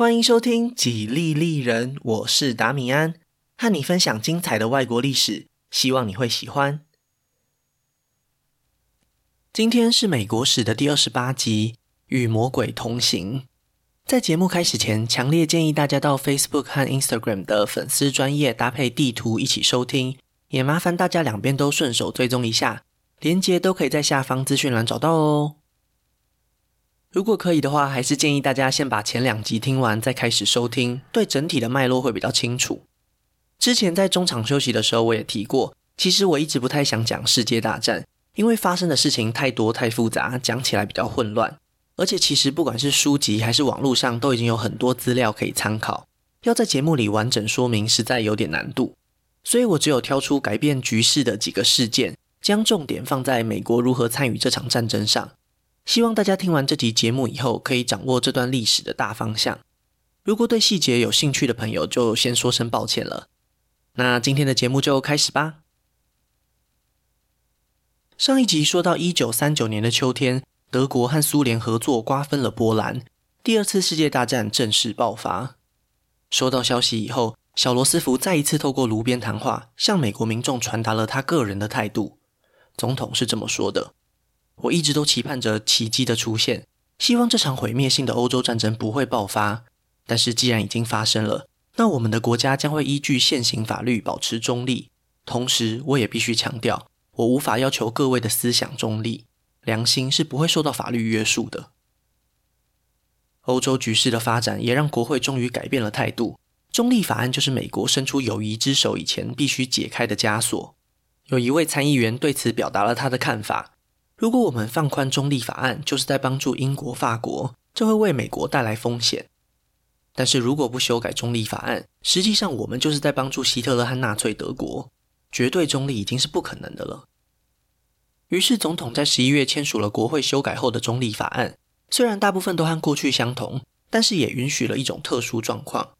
欢迎收听《几利利人》，我是达米安，和你分享精彩的外国历史，希望你会喜欢。今天是美国史的第二十八集《与魔鬼同行》。在节目开始前，强烈建议大家到 Facebook 和 Instagram 的粉丝专页搭配地图一起收听，也麻烦大家两边都顺手追踪一下，连接都可以在下方资讯栏找到哦。如果可以的话，还是建议大家先把前两集听完再开始收听，对整体的脉络会比较清楚。之前在中场休息的时候，我也提过，其实我一直不太想讲世界大战，因为发生的事情太多太复杂，讲起来比较混乱。而且其实不管是书籍还是网络上，都已经有很多资料可以参考。要在节目里完整说明，实在有点难度。所以我只有挑出改变局势的几个事件，将重点放在美国如何参与这场战争上。希望大家听完这集节目以后，可以掌握这段历史的大方向。如果对细节有兴趣的朋友，就先说声抱歉了。那今天的节目就开始吧。上一集说到一九三九年的秋天。德国和苏联合作瓜分了波兰，第二次世界大战正式爆发。收到消息以后，小罗斯福再一次透过炉边谈话，向美国民众传达了他个人的态度。总统是这么说的：“我一直都期盼着奇迹的出现，希望这场毁灭性的欧洲战争不会爆发。但是既然已经发生了，那我们的国家将会依据现行法律保持中立。同时，我也必须强调，我无法要求各位的思想中立。”良心是不会受到法律约束的。欧洲局势的发展也让国会终于改变了态度。中立法案就是美国伸出友谊之手以前必须解开的枷锁。有一位参议员对此表达了他的看法：如果我们放宽中立法案，就是在帮助英国、法国，这会为美国带来风险。但是如果不修改中立法案，实际上我们就是在帮助希特勒和纳粹德国。绝对中立已经是不可能的了。于是，总统在十一月签署了国会修改后的中立法案。虽然大部分都和过去相同，但是也允许了一种特殊状况：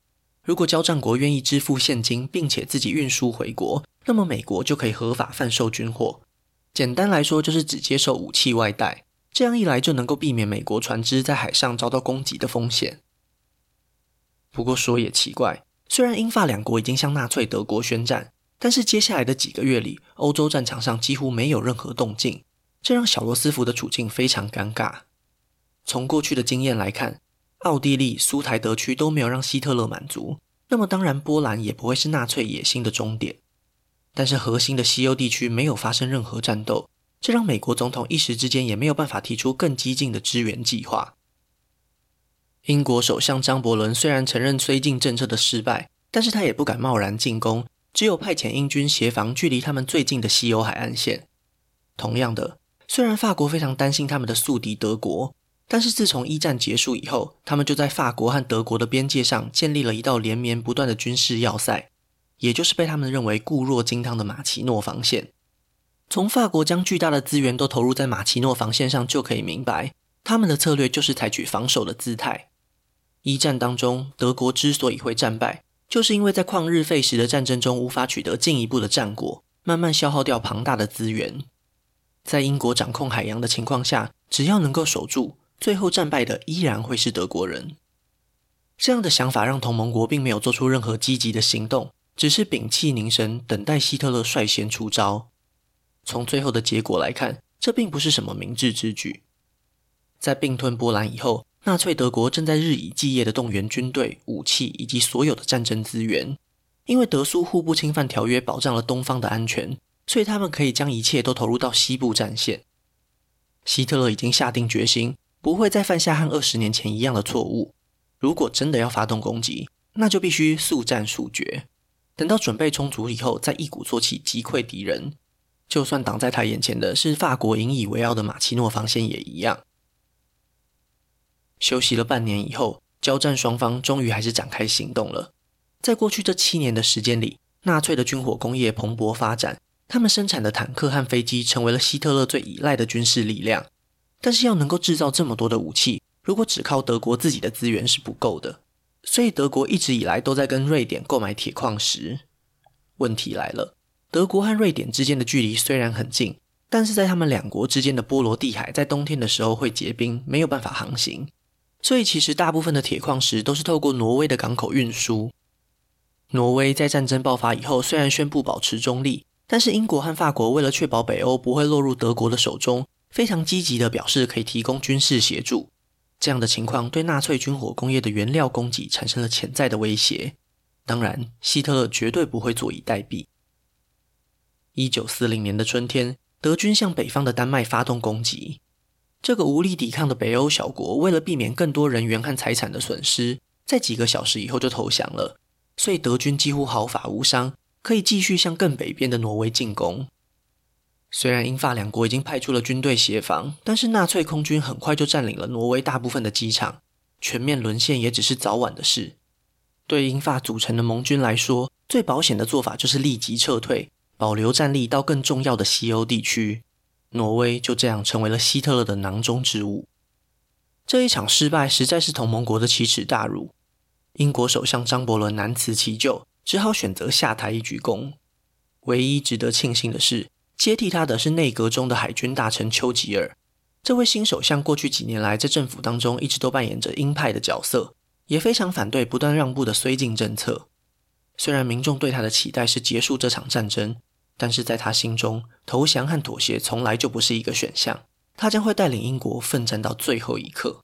如果交战国愿意支付现金，并且自己运输回国，那么美国就可以合法贩售军火。简单来说，就是只接受武器外带。这样一来，就能够避免美国船只在海上遭到攻击的风险。不过说也奇怪，虽然英法两国已经向纳粹德国宣战。但是接下来的几个月里，欧洲战场上几乎没有任何动静，这让小罗斯福的处境非常尴尬。从过去的经验来看，奥地利、苏台德区都没有让希特勒满足，那么当然波兰也不会是纳粹野心的终点。但是核心的西欧地区没有发生任何战斗，这让美国总统一时之间也没有办法提出更激进的支援计划。英国首相张伯伦虽然承认绥靖政策的失败，但是他也不敢贸然进攻。只有派遣英军协防距离他们最近的西欧海岸线。同样的，虽然法国非常担心他们的宿敌德国，但是自从一战结束以后，他们就在法国和德国的边界上建立了一道连绵不断的军事要塞，也就是被他们认为固若金汤的马奇诺防线。从法国将巨大的资源都投入在马奇诺防线上，就可以明白，他们的策略就是采取防守的姿态。一战当中，德国之所以会战败，就是因为在旷日费时的战争中无法取得进一步的战果，慢慢消耗掉庞大的资源。在英国掌控海洋的情况下，只要能够守住，最后战败的依然会是德国人。这样的想法让同盟国并没有做出任何积极的行动，只是屏气凝神，等待希特勒率先出招。从最后的结果来看，这并不是什么明智之举。在并吞波兰以后，纳粹德国正在日以继夜地动员军队、武器以及所有的战争资源，因为德苏互不侵犯条约保障了东方的安全，所以他们可以将一切都投入到西部战线。希特勒已经下定决心，不会再犯下和二十年前一样的错误。如果真的要发动攻击，那就必须速战速决，等到准备充足以后，再一鼓作气击溃敌人。就算挡在他眼前的是法国引以为傲的马奇诺防线也一样。休息了半年以后，交战双方终于还是展开行动了。在过去这七年的时间里，纳粹的军火工业蓬勃发展，他们生产的坦克和飞机成为了希特勒最依赖的军事力量。但是要能够制造这么多的武器，如果只靠德国自己的资源是不够的，所以德国一直以来都在跟瑞典购买铁矿石。问题来了，德国和瑞典之间的距离虽然很近，但是在他们两国之间的波罗的海，在冬天的时候会结冰，没有办法航行。所以其实大部分的铁矿石都是透过挪威的港口运输。挪威在战争爆发以后，虽然宣布保持中立，但是英国和法国为了确保北欧不会落入德国的手中，非常积极地表示可以提供军事协助。这样的情况对纳粹军火工业的原料供给产生了潜在的威胁。当然，希特勒绝对不会坐以待毙。一九四零年的春天，德军向北方的丹麦发动攻击。这个无力抵抗的北欧小国，为了避免更多人员和财产的损失，在几个小时以后就投降了。所以德军几乎毫发无伤，可以继续向更北边的挪威进攻。虽然英法两国已经派出了军队协防，但是纳粹空军很快就占领了挪威大部分的机场，全面沦陷也只是早晚的事。对英法组成的盟军来说，最保险的做法就是立即撤退，保留战力到更重要的西欧地区。挪威就这样成为了希特勒的囊中之物。这一场失败实在是同盟国的奇耻大辱。英国首相张伯伦难辞其咎，只好选择下台一鞠躬。唯一值得庆幸的是，接替他的是内阁中的海军大臣丘吉尔。这位新首相过去几年来在政府当中一直都扮演着鹰派的角色，也非常反对不断让步的绥靖政策。虽然民众对他的期待是结束这场战争，但是在他心中，投降和妥协从来就不是一个选项。他将会带领英国奋战到最后一刻。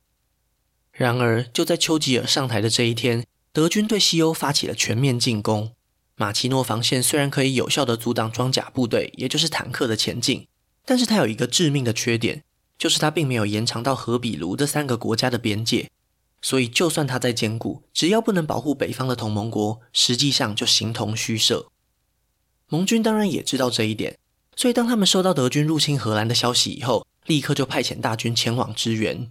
然而，就在丘吉尔上台的这一天，德军对西欧发起了全面进攻。马奇诺防线虽然可以有效地阻挡装甲部队，也就是坦克的前进，但是它有一个致命的缺点，就是它并没有延长到荷比卢这三个国家的边界。所以，就算它再坚固，只要不能保护北方的同盟国，实际上就形同虚设。盟军当然也知道这一点，所以当他们收到德军入侵荷兰的消息以后，立刻就派遣大军前往支援。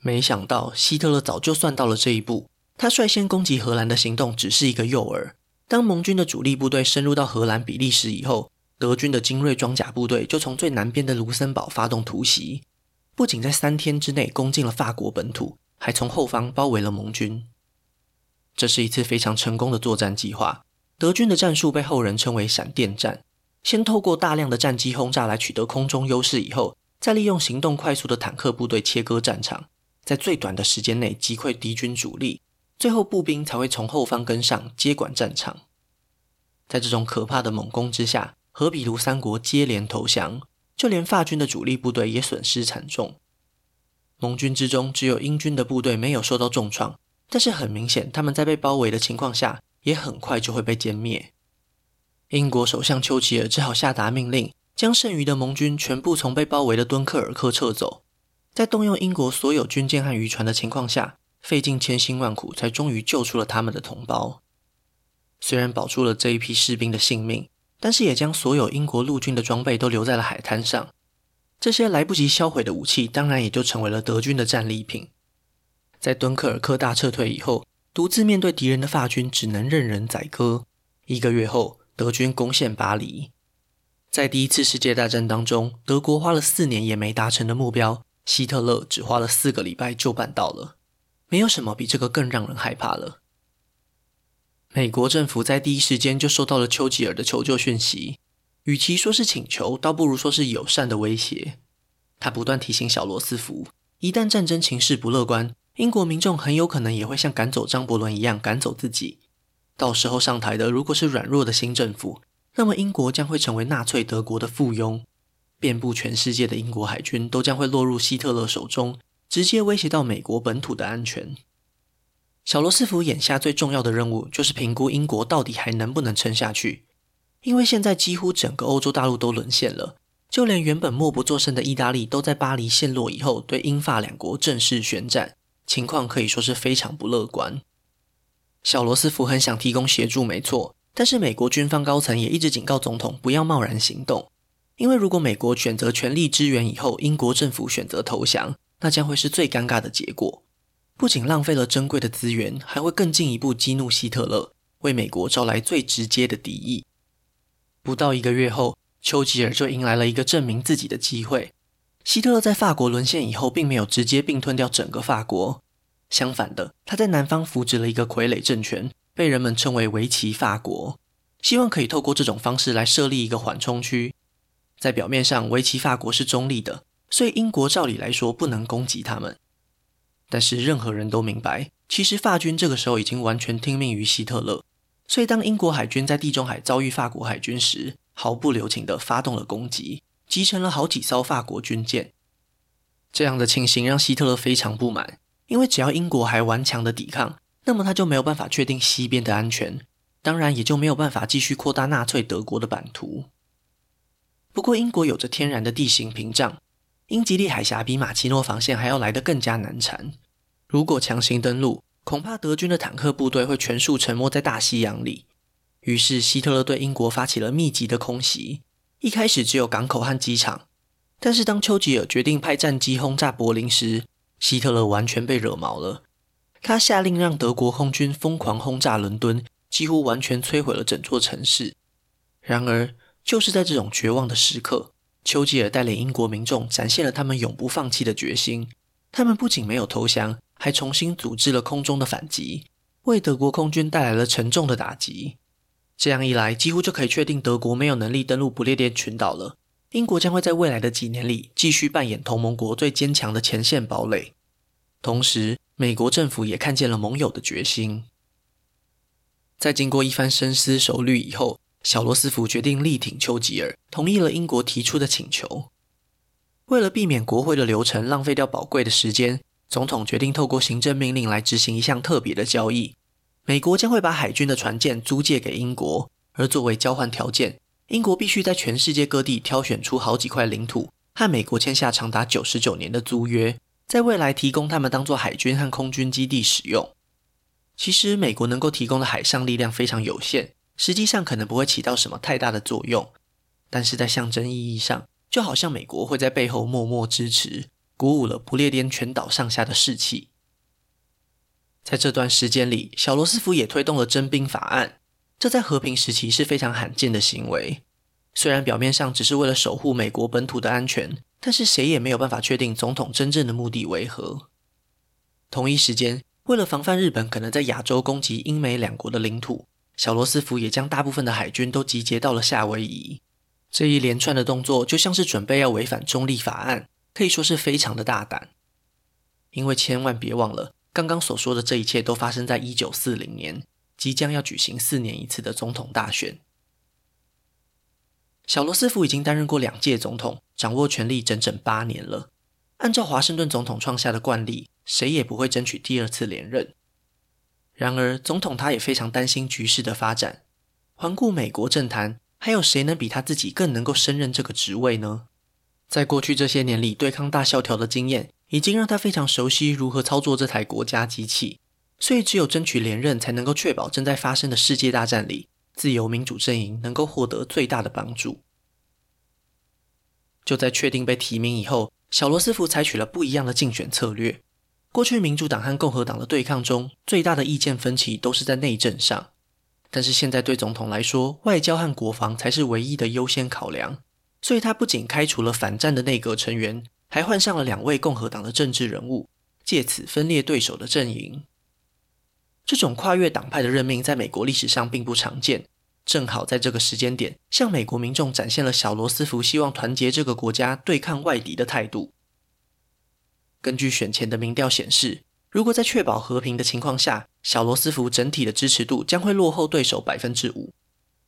没想到，希特勒早就算到了这一步，他率先攻击荷兰的行动只是一个诱饵。当盟军的主力部队深入到荷兰、比利时以后，德军的精锐装甲部队就从最南边的卢森堡发动突袭，不仅在三天之内攻进了法国本土，还从后方包围了盟军。这是一次非常成功的作战计划。德军的战术被后人称为“闪电战”，先透过大量的战机轰炸来取得空中优势，以后再利用行动快速的坦克部队切割战场，在最短的时间内击溃敌军主力。最后，步兵才会从后方跟上，接管战场。在这种可怕的猛攻之下，荷比卢三国接连投降，就连法军的主力部队也损失惨重。盟军之中，只有英军的部队没有受到重创，但是很明显，他们在被包围的情况下，也很快就会被歼灭。英国首相丘吉尔只好下达命令，将剩余的盟军全部从被包围的敦刻尔克撤走，在动用英国所有军舰和渔船的情况下。费尽千辛万苦，才终于救出了他们的同胞。虽然保住了这一批士兵的性命，但是也将所有英国陆军的装备都留在了海滩上。这些来不及销毁的武器，当然也就成为了德军的战利品。在敦刻尔克大撤退以后，独自面对敌人的法军只能任人宰割。一个月后，德军攻陷巴黎。在第一次世界大战当中，德国花了四年也没达成的目标，希特勒只花了四个礼拜就办到了。没有什么比这个更让人害怕了。美国政府在第一时间就收到了丘吉尔的求救讯息，与其说是请求，倒不如说是友善的威胁。他不断提醒小罗斯福，一旦战争情势不乐观，英国民众很有可能也会像赶走张伯伦一样赶走自己。到时候上台的如果是软弱的新政府，那么英国将会成为纳粹德国的附庸，遍布全世界的英国海军都将会落入希特勒手中。直接威胁到美国本土的安全。小罗斯福眼下最重要的任务就是评估英国到底还能不能撑下去，因为现在几乎整个欧洲大陆都沦陷了，就连原本默不作声的意大利都在巴黎陷落以后对英法两国正式宣战，情况可以说是非常不乐观。小罗斯福很想提供协助，没错，但是美国军方高层也一直警告总统不要贸然行动，因为如果美国选择全力支援以后，英国政府选择投降。那将会是最尴尬的结果，不仅浪费了珍贵的资源，还会更进一步激怒希特勒，为美国招来最直接的敌意。不到一个月后，丘吉尔就迎来了一个证明自己的机会。希特勒在法国沦陷以后，并没有直接并吞掉整个法国，相反的，他在南方扶植了一个傀儡政权，被人们称为维奇法国，希望可以透过这种方式来设立一个缓冲区。在表面上，维奇法国是中立的。所以英国照理来说不能攻击他们，但是任何人都明白，其实法军这个时候已经完全听命于希特勒。所以当英国海军在地中海遭遇法国海军时，毫不留情地发动了攻击，击沉了好几艘法国军舰。这样的情形让希特勒非常不满，因为只要英国还顽强的抵抗，那么他就没有办法确定西边的安全，当然也就没有办法继续扩大纳粹德国的版图。不过，英国有着天然的地形屏障，英吉利海峡比马奇诺防线还要来得更加难缠。如果强行登陆，恐怕德军的坦克部队会全数沉没在大西洋里。于是，希特勒对英国发起了密集的空袭。一开始只有港口和机场。但是当丘吉尔决定派战机轰炸柏林时，希特勒完全被惹毛了。他下令让德国空军疯狂轰炸伦敦，几乎完全摧毁了整座城市。然而，就是在这种绝望的时刻，丘吉尔带领英国民众展现了他们永不放弃的决心。他们不仅没有投降，还重新组织了空中的反击，为德国空军带来了沉重的打击。这样一来，几乎就可以确定德国没有能力登陆不列颠群岛了。英国将会在未来的几年里继续扮演同盟国最坚强的前线堡垒，同时，美国政府也看见了盟友的决心。在经过一番深思熟虑以后，小罗斯福决定力挺丘吉尔，同意了英国提出的请求。为了避免国会的流程浪费掉宝贵的时间，总统决定透过行政命令来执行一项特别的交易：美国将会把海军的船舰租借给英国，而作为交换条件。英国必须在全世界各地挑选出好几块领土，和美国签下长达九十九年的租约，在未来提供他们当做海军和空军基地使用。其实，美国能够提供的海上力量非常有限，实际上可能不会起到什么太大的作用。但是在象征意义上，就好像美国会在背后默默支持，鼓舞了不列颠全岛上下的士气。在这段时间里，小罗斯福也推动了征兵法案。这在和平时期是非常罕见的行为。虽然表面上只是为了守护美国本土的安全，但是谁也没有办法确定总统真正的目的为何。同一时间，为了防范日本可能在亚洲攻击英美两国的领土，小罗斯福也将大部分的海军都集结到了夏威夷。这一连串的动作就像是准备要违反中立法案，可以说是非常的大胆。因为千万别忘了，刚刚所说的这一切都发生在一九四零年。即将要举行四年一次的总统大选，小罗斯福已经担任过两届总统，掌握权力整整八年了。按照华盛顿总统创下的惯例，谁也不会争取第二次连任。然而，总统他也非常担心局势的发展。环顾美国政坛，还有谁能比他自己更能够胜任这个职位呢？在过去这些年里，对抗大萧条的经验已经让他非常熟悉如何操作这台国家机器。所以，只有争取连任，才能够确保正在发生的世界大战里，自由民主阵营能够获得最大的帮助。就在确定被提名以后，小罗斯福采取了不一样的竞选策略。过去，民主党和共和党的对抗中，最大的意见分歧都是在内政上。但是现在对总统来说，外交和国防才是唯一的优先考量。所以他不仅开除了反战的内阁成员，还换上了两位共和党的政治人物，借此分裂对手的阵营。这种跨越党派的任命在美国历史上并不常见，正好在这个时间点，向美国民众展现了小罗斯福希望团结这个国家对抗外敌的态度。根据选前的民调显示，如果在确保和平的情况下，小罗斯福整体的支持度将会落后对手百分之五，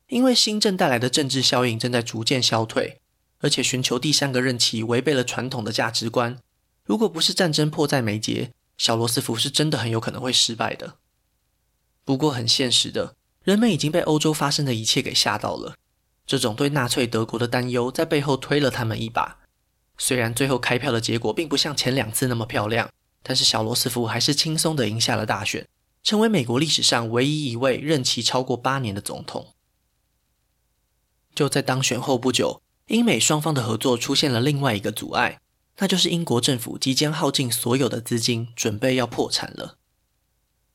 因为新政带来的政治效应正在逐渐消退，而且寻求第三个任期违背了传统的价值观。如果不是战争迫在眉睫，小罗斯福是真的很有可能会失败的。不过，很现实的，人们已经被欧洲发生的一切给吓到了。这种对纳粹德国的担忧在背后推了他们一把。虽然最后开票的结果并不像前两次那么漂亮，但是小罗斯福还是轻松地赢下了大选，成为美国历史上唯一一位任期超过八年的总统。就在当选后不久，英美双方的合作出现了另外一个阻碍，那就是英国政府即将耗尽所有的资金，准备要破产了。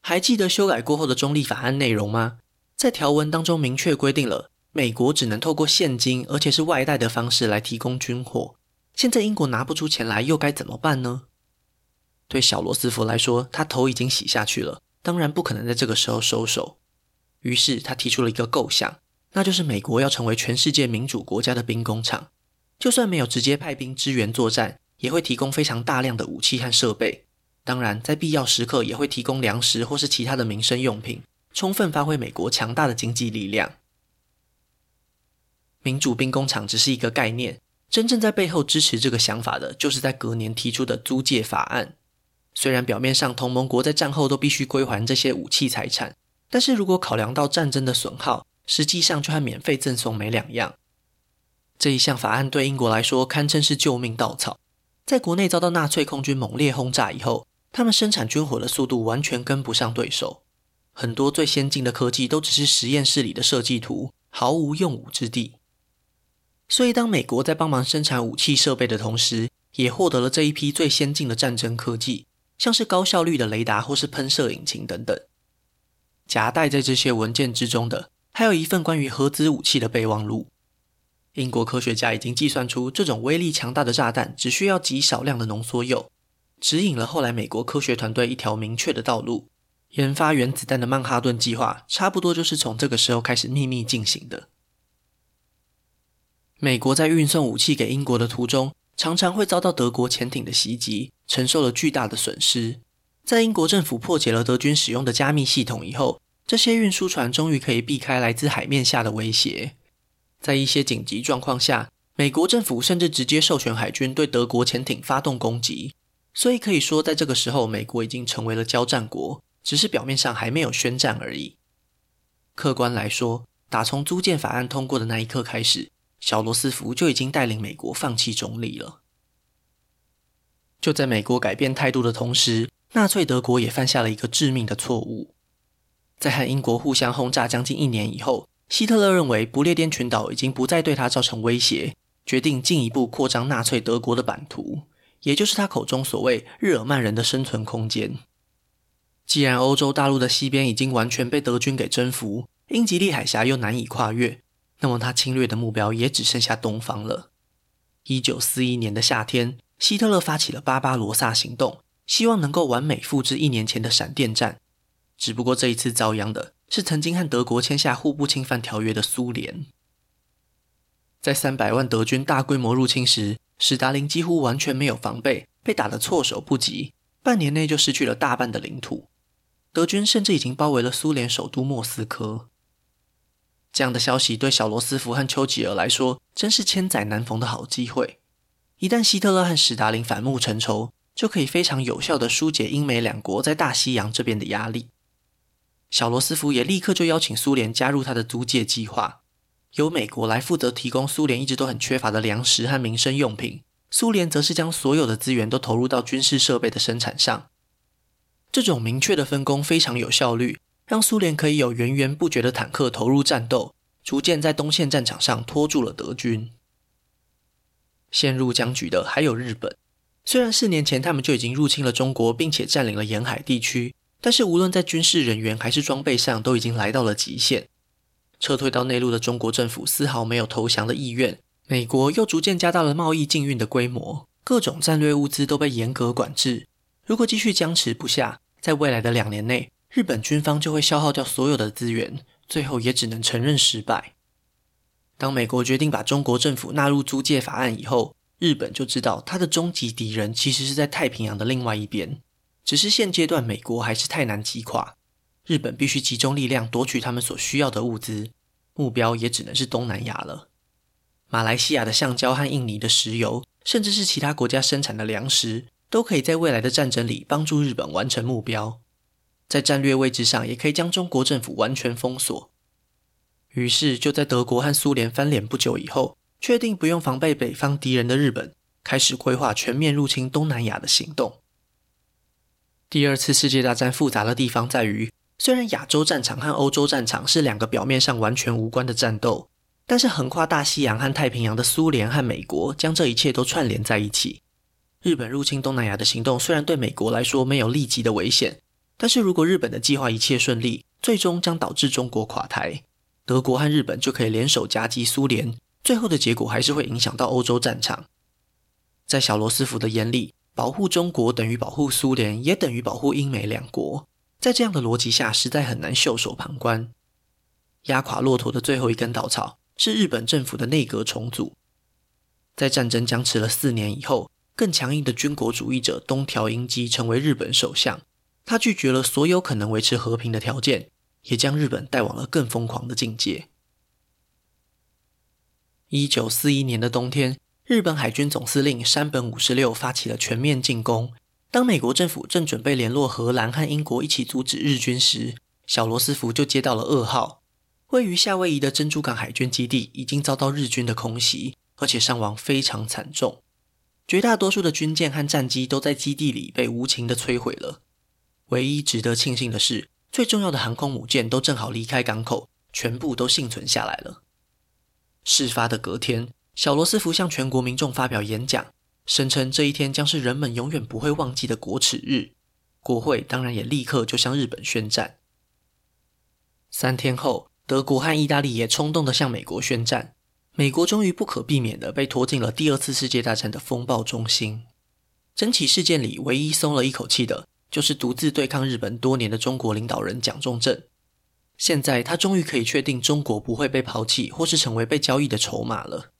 还记得修改过后的中立法案内容吗？在条文当中明确规定了，美国只能透过现金，而且是外贷的方式来提供军火。现在英国拿不出钱来，又该怎么办呢？对小罗斯福来说，他头已经洗下去了，当然不可能在这个时候收手。于是他提出了一个构想，那就是美国要成为全世界民主国家的兵工厂，就算没有直接派兵支援作战，也会提供非常大量的武器和设备。当然，在必要时刻也会提供粮食或是其他的民生用品，充分发挥美国强大的经济力量。民主兵工厂只是一个概念，真正在背后支持这个想法的，就是在隔年提出的租借法案。虽然表面上同盟国在战后都必须归还这些武器财产，但是如果考量到战争的损耗，实际上就和免费赠送没两样。这一项法案对英国来说堪称是救命稻草。在国内遭到纳粹空军猛烈轰炸以后，他们生产军火的速度完全跟不上对手，很多最先进的科技都只是实验室里的设计图，毫无用武之地。所以，当美国在帮忙生产武器设备的同时，也获得了这一批最先进的战争科技，像是高效率的雷达或是喷射引擎等等。夹带在这些文件之中的，还有一份关于核子武器的备忘录。英国科学家已经计算出，这种威力强大的炸弹只需要极少量的浓缩铀，指引了后来美国科学团队一条明确的道路。研发原子弹的曼哈顿计划，差不多就是从这个时候开始秘密进行的。美国在运送武器给英国的途中，常常会遭到德国潜艇的袭击，承受了巨大的损失。在英国政府破解了德军使用的加密系统以后，这些运输船终于可以避开来自海面下的威胁。在一些紧急状况下，美国政府甚至直接授权海军对德国潜艇发动攻击。所以可以说，在这个时候，美国已经成为了交战国，只是表面上还没有宣战而已。客观来说，打从租借法案通过的那一刻开始，小罗斯福就已经带领美国放弃中立了。就在美国改变态度的同时，纳粹德国也犯下了一个致命的错误。在和英国互相轰炸将近一年以后，希特勒认为不列颠群岛已经不再对他造成威胁，决定进一步扩张纳粹德国的版图，也就是他口中所谓日耳曼人的生存空间。既然欧洲大陆的西边已经完全被德军给征服，英吉利海峡又难以跨越。那么他侵略的目标也只剩下东方了。一九四一年的夏天，希特勒发起了巴巴罗萨行动，希望能够完美复制一年前的闪电战。只不过这一次遭殃的是曾经和德国签下互不侵犯条约的苏联。在三百万德军大规模入侵时，史达林几乎完全没有防备，被打得措手不及，半年内就失去了大半的领土。德军甚至已经包围了苏联首都莫斯科。这样的消息对小罗斯福和丘吉尔来说，真是千载难逢的好机会。一旦希特勒和史达林反目成仇，就可以非常有效地疏解英美两国在大西洋这边的压力。小罗斯福也立刻就邀请苏联加入他的租借计划，由美国来负责提供苏联一直都很缺乏的粮食和民生用品，苏联则是将所有的资源都投入到军事设备的生产上。这种明确的分工非常有效率。让苏联可以有源源不绝的坦克投入战斗，逐渐在东线战场上拖住了德军。陷入僵局的还有日本，虽然四年前他们就已经入侵了中国，并且占领了沿海地区，但是无论在军事人员还是装备上，都已经来到了极限。撤退到内陆的中国政府丝毫没有投降的意愿，美国又逐渐加大了贸易禁运的规模，各种战略物资都被严格管制。如果继续僵持不下，在未来的两年内，日本军方就会消耗掉所有的资源，最后也只能承认失败。当美国决定把中国政府纳入租借法案以后，日本就知道他的终极敌人其实是在太平洋的另外一边，只是现阶段美国还是太难击垮，日本必须集中力量夺取他们所需要的物资，目标也只能是东南亚了。马来西亚的橡胶和印尼的石油，甚至是其他国家生产的粮食，都可以在未来的战争里帮助日本完成目标。在战略位置上，也可以将中国政府完全封锁。于是，就在德国和苏联翻脸不久以后，确定不用防备北方敌人的日本，开始规划全面入侵东南亚的行动。第二次世界大战复杂的地方在于，虽然亚洲战场和欧洲战场是两个表面上完全无关的战斗，但是横跨大西洋和太平洋的苏联和美国将这一切都串联在一起。日本入侵东南亚的行动虽然对美国来说没有立即的危险。但是如果日本的计划一切顺利，最终将导致中国垮台，德国和日本就可以联手夹击苏联，最后的结果还是会影响到欧洲战场。在小罗斯福的眼里，保护中国等于保护苏联，也等于保护英美两国。在这样的逻辑下，实在很难袖手旁观。压垮骆驼的最后一根稻草是日本政府的内阁重组。在战争僵持了四年以后，更强硬的军国主义者东条英机成为日本首相。他拒绝了所有可能维持和平的条件，也将日本带往了更疯狂的境界。一九四一年的冬天，日本海军总司令山本五十六发起了全面进攻。当美国政府正准备联络荷兰和英国一起阻止日军时，小罗斯福就接到了噩耗：位于夏威夷的珍珠港海军基地已经遭到日军的空袭，而且伤亡非常惨重。绝大多数的军舰和战机都在基地里被无情的摧毁了。唯一值得庆幸的是，最重要的航空母舰都正好离开港口，全部都幸存下来了。事发的隔天，小罗斯福向全国民众发表演讲，声称这一天将是人们永远不会忘记的国耻日。国会当然也立刻就向日本宣战。三天后，德国和意大利也冲动地向美国宣战。美国终于不可避免地被拖进了第二次世界大战的风暴中心。整起事件里，唯一松了一口气的，就是独自对抗日本多年的中国领导人蒋中正。现在，他终于可以确定中国不会被抛弃，或是成为被交易的筹码了。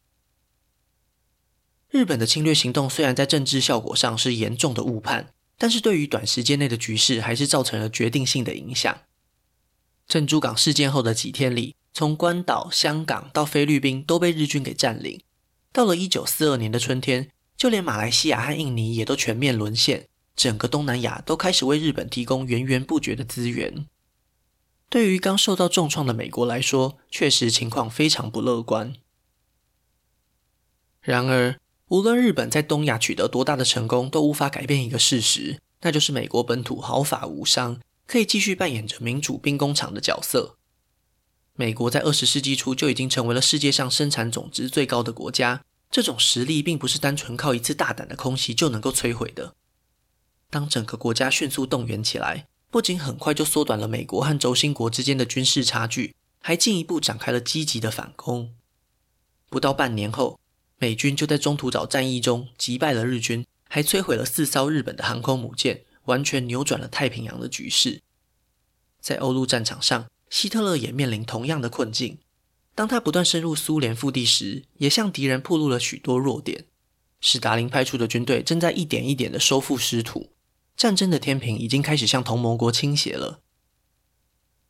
日本的侵略行动虽然在政治效果上是严重的误判，但是对于短时间内的局势，还是造成了决定性的影响。珍珠港事件后的几天里，从关岛、香港到菲律宾都被日军给占领。到了一九四二年的春天，就连马来西亚和印尼也都全面沦陷，整个东南亚都开始为日本提供源源不绝的资源。对于刚受到重创的美国来说，确实情况非常不乐观。然而，无论日本在东亚取得多大的成功，都无法改变一个事实，那就是美国本土毫发无伤，可以继续扮演着民主兵工厂的角色。美国在二十世纪初就已经成为了世界上生产总值最高的国家，这种实力并不是单纯靠一次大胆的空袭就能够摧毁的。当整个国家迅速动员起来，不仅很快就缩短了美国和轴心国之间的军事差距，还进一步展开了积极的反攻。不到半年后，美军就在中途岛战役中击败了日军，还摧毁了四艘日本的航空母舰，完全扭转了太平洋的局势。在欧陆战场上，希特勒也面临同样的困境。当他不断深入苏联腹地时，也向敌人暴露了许多弱点。史达林派出的军队正在一点一点地收复失土，战争的天平已经开始向同盟国倾斜了。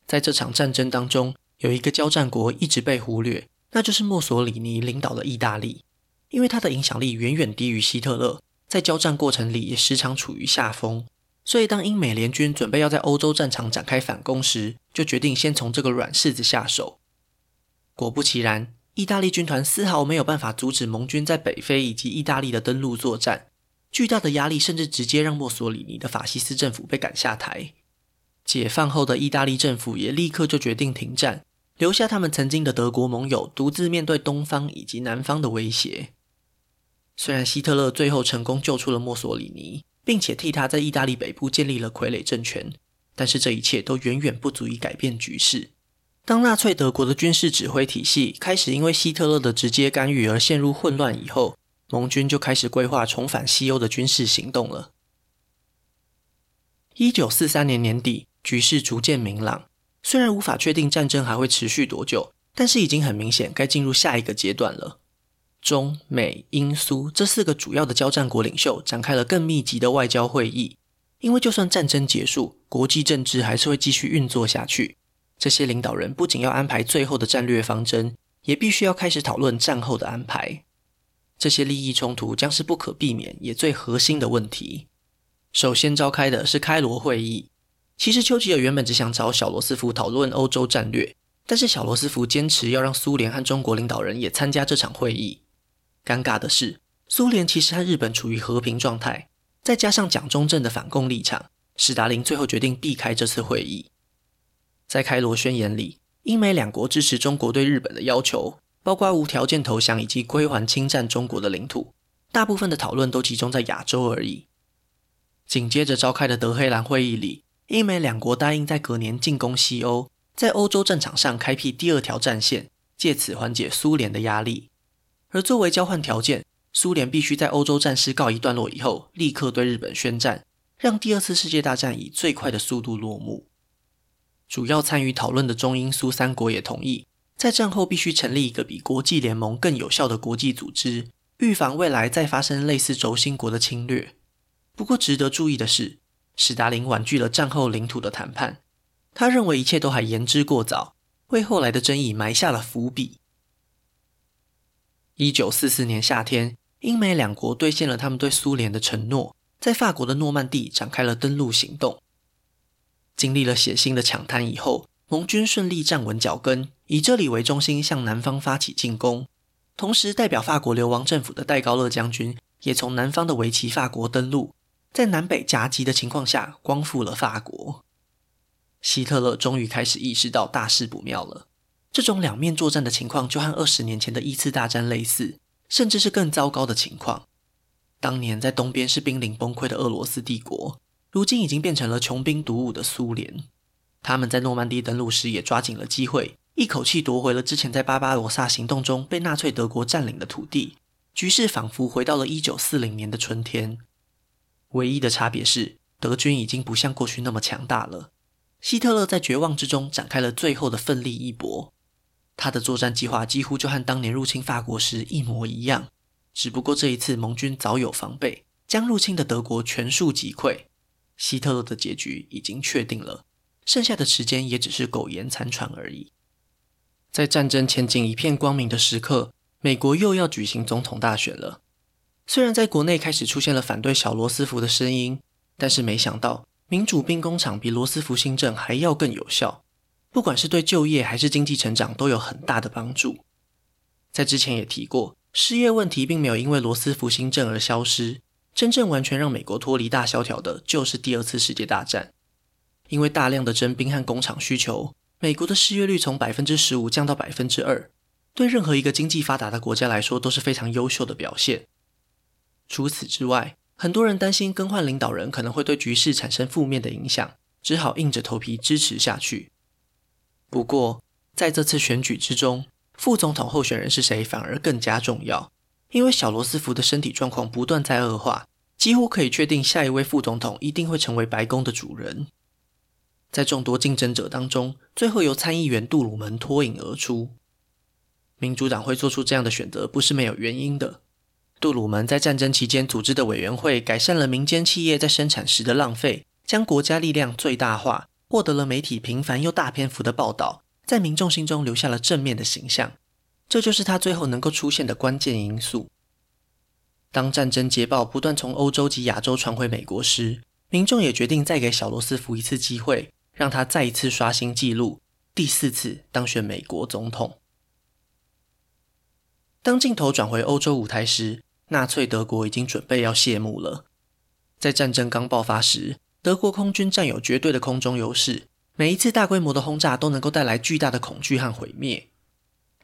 在这场战争当中，有一个交战国一直被忽略，那就是墨索里尼领导的意大利。因为他的影响力远远低于希特勒，在交战过程里也时常处于下风。所以，当英美联军准备要在欧洲战场展开反攻时，就决定先从这个软柿子下手。果不其然，意大利军团丝毫没有办法阻止盟军在北非以及意大利的登陆作战。巨大的压力甚至直接让墨索里尼的法西斯政府被赶下台。解放后的意大利政府也立刻就决定停战，留下他们曾经的德国盟友独自面对东方以及南方的威胁。虽然希特勒最后成功救出了墨索里尼。并且替他在意大利北部建立了傀儡政权，但是这一切都远远不足以改变局势。当纳粹德国的军事指挥体系开始因为希特勒的直接干预而陷入混乱以后，盟军就开始规划重返西欧的军事行动了。一九四三年年底，局势逐渐明朗，虽然无法确定战争还会持续多久，但是已经很明显该进入下一个阶段了。中美英苏这四个主要的交战国领袖展开了更密集的外交会议，因为就算战争结束，国际政治还是会继续运作下去。这些领导人不仅要安排最后的战略方针，也必须要开始讨论战后的安排。这些利益冲突将是不可避免也最核心的问题。首先召开的是开罗会议。其实丘吉尔原本只想找小罗斯福讨论欧洲战略，但是小罗斯福坚持要让苏联和中国领导人也参加这场会议。尴尬的是，苏联其实和日本处于和平状态，再加上蒋中正的反共立场，史达林最后决定避开这次会议。在开罗宣言里，英美两国支持中国对日本的要求，包括无条件投降以及归还侵占中国的领土。大部分的讨论都集中在亚洲而已。紧接着召开的德黑兰会议里，英美两国答应在隔年进攻西欧，在欧洲战场上开辟第二条战线，借此缓解苏联的压力。而作为交换条件，苏联必须在欧洲战事告一段落以后，立刻对日本宣战，让第二次世界大战以最快的速度落幕。主要参与讨论的中英苏三国也同意，在战后必须成立一个比国际联盟更有效的国际组织，预防未来再发生类似轴心国的侵略。不过，值得注意的是，史达林婉拒了战后领土的谈判，他认为一切都还言之过早，为后来的争议埋下了伏笔。一九四四年夏天，英美两国兑现了他们对苏联的承诺，在法国的诺曼底展开了登陆行动。经历了血腥的抢滩以后，盟军顺利站稳脚跟，以这里为中心向南方发起进攻。同时，代表法国流亡政府的戴高乐将军也从南方的维奇法国登陆，在南北夹击的情况下，光复了法国。希特勒终于开始意识到大事不妙了。这种两面作战的情况，就和二十年前的一次大战类似，甚至是更糟糕的情况。当年在东边是濒临崩溃的俄罗斯帝国，如今已经变成了穷兵黩武的苏联。他们在诺曼底登陆时，也抓紧了机会。一口气夺回了之前在巴巴罗萨行动中被纳粹德国占领的土地，局势仿佛回到了一九四零年的春天。唯一的差别是，德军已经不像过去那么强大了。希特勒在绝望之中展开了最后的奋力一搏，他的作战计划几乎就和当年入侵法国时一模一样，只不过这一次盟军早有防备，将入侵的德国全数击溃。希特勒的结局已经确定了，剩下的时间也只是苟延残喘而已。在战争前景一片光明的时刻，美国又要举行总统大选了。虽然在国内开始出现了反对小罗斯福的声音，但是没想到民主兵工厂比罗斯福新政还要更有效，不管是对就业还是经济成长都有很大的帮助。在之前也提过，失业问题并没有因为罗斯福新政而消失，真正完全让美国脱离大萧条的就是第二次世界大战，因为大量的征兵和工厂需求。美国的失业率从百分之十五降到百分之二，对任何一个经济发达的国家来说都是非常优秀的表现。除此之外，很多人担心更换领导人可能会对局势产生负面的影响，只好硬着头皮支持下去。不过，在这次选举之中，副总统候选人是谁反而更加重要，因为小罗斯福的身体状况不断在恶化，几乎可以确定下一位副总统一定会成为白宫的主人。在众多竞争者当中，最后由参议员杜鲁门脱颖而出。民主党会做出这样的选择，不是没有原因的。杜鲁门在战争期间组织的委员会，改善了民间企业在生产时的浪费，将国家力量最大化，获得了媒体频繁又大篇幅的报道，在民众心中留下了正面的形象。这就是他最后能够出现的关键因素。当战争捷报不断从欧洲及亚洲传回美国时，民众也决定再给小罗斯福一次机会。让他再一次刷新纪录，第四次当选美国总统。当镜头转回欧洲舞台时，纳粹德国已经准备要谢幕了。在战争刚爆发时，德国空军占有绝对的空中优势，每一次大规模的轰炸都能够带来巨大的恐惧和毁灭。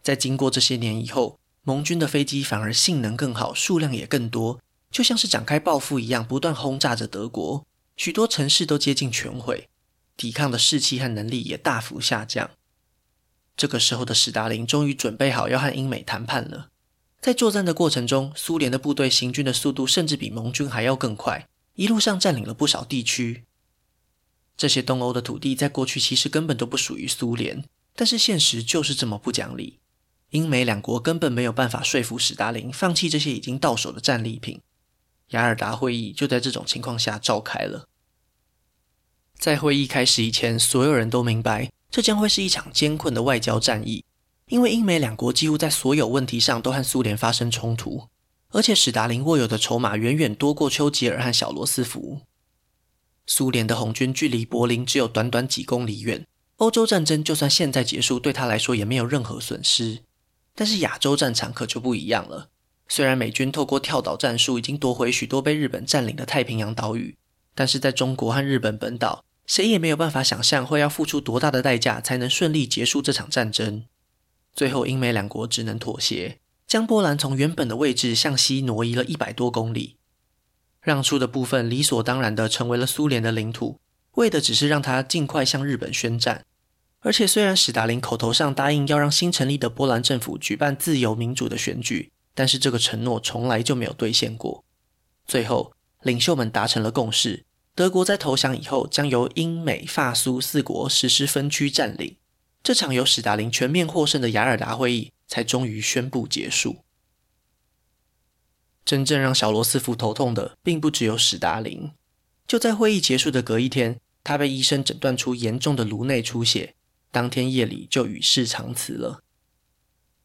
在经过这些年以后，盟军的飞机反而性能更好，数量也更多，就像是展开报复一样，不断轰炸着德国，许多城市都接近全毁。抵抗的士气和能力也大幅下降。这个时候的史达林终于准备好要和英美谈判了。在作战的过程中，苏联的部队行军的速度甚至比盟军还要更快，一路上占领了不少地区。这些东欧的土地在过去其实根本都不属于苏联，但是现实就是这么不讲理。英美两国根本没有办法说服史达林放弃这些已经到手的战利品。雅尔达会议就在这种情况下召开了。在会议开始以前，所有人都明白，这将会是一场艰困的外交战役，因为英美两国几乎在所有问题上都和苏联发生冲突，而且史达林握有的筹码远远多过丘吉尔和小罗斯福。苏联的红军距离柏林只有短短几公里远，欧洲战争就算现在结束，对他来说也没有任何损失。但是亚洲战场可就不一样了，虽然美军透过跳岛战术已经夺回许多被日本占领的太平洋岛屿，但是在中国和日本本岛。谁也没有办法想象会要付出多大的代价才能顺利结束这场战争。最后，英美两国只能妥协，将波兰从原本的位置向西挪移了一百多公里，让出的部分理所当然地成为了苏联的领土，为的只是让他尽快向日本宣战。而且，虽然史达林口头上答应要让新成立的波兰政府举办自由民主的选举，但是这个承诺从来就没有兑现过。最后，领袖们达成了共识。德国在投降以后，将由英美法苏四国实施分区占领。这场由史达林全面获胜的雅尔达会议才终于宣布结束。真正让小罗斯福头痛的，并不只有史达林。就在会议结束的隔一天，他被医生诊断出严重的颅内出血，当天夜里就与世长辞了。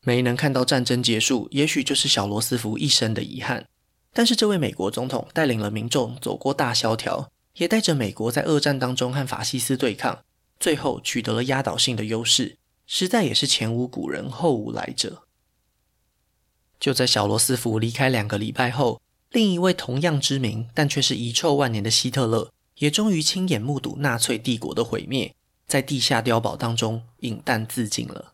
没能看到战争结束，也许就是小罗斯福一生的遗憾。但是这位美国总统带领了民众走过大萧条，也带着美国在二战当中和法西斯对抗，最后取得了压倒性的优势，实在也是前无古人后无来者。就在小罗斯福离开两个礼拜后，另一位同样知名但却是遗臭万年的希特勒，也终于亲眼目睹纳粹帝国的毁灭，在地下碉堡当中饮弹自尽了。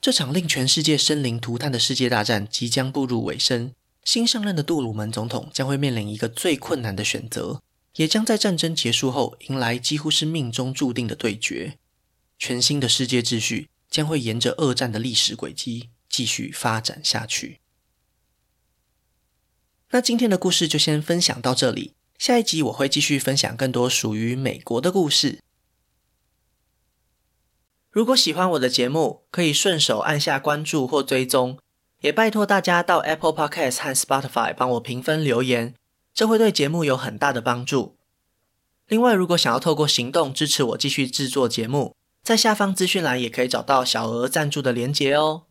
这场令全世界生灵涂炭的世界大战即将步入尾声，新上任的杜鲁门总统将会面临一个最困难的选择，也将在战争结束后迎来几乎是命中注定的对决。全新的世界秩序将会沿着二战的历史轨迹继续发展下去。那今天的故事就先分享到这里，下一集我会继续分享更多属于美国的故事。如果喜欢我的节目，可以顺手按下关注或追踪，也拜托大家到 Apple Podcast 和 Spotify 帮我评分留言，这会对节目有很大的帮助。另外，如果想要透过行动支持我继续制作节目，在下方资讯栏也可以找到小额赞助的连结哦。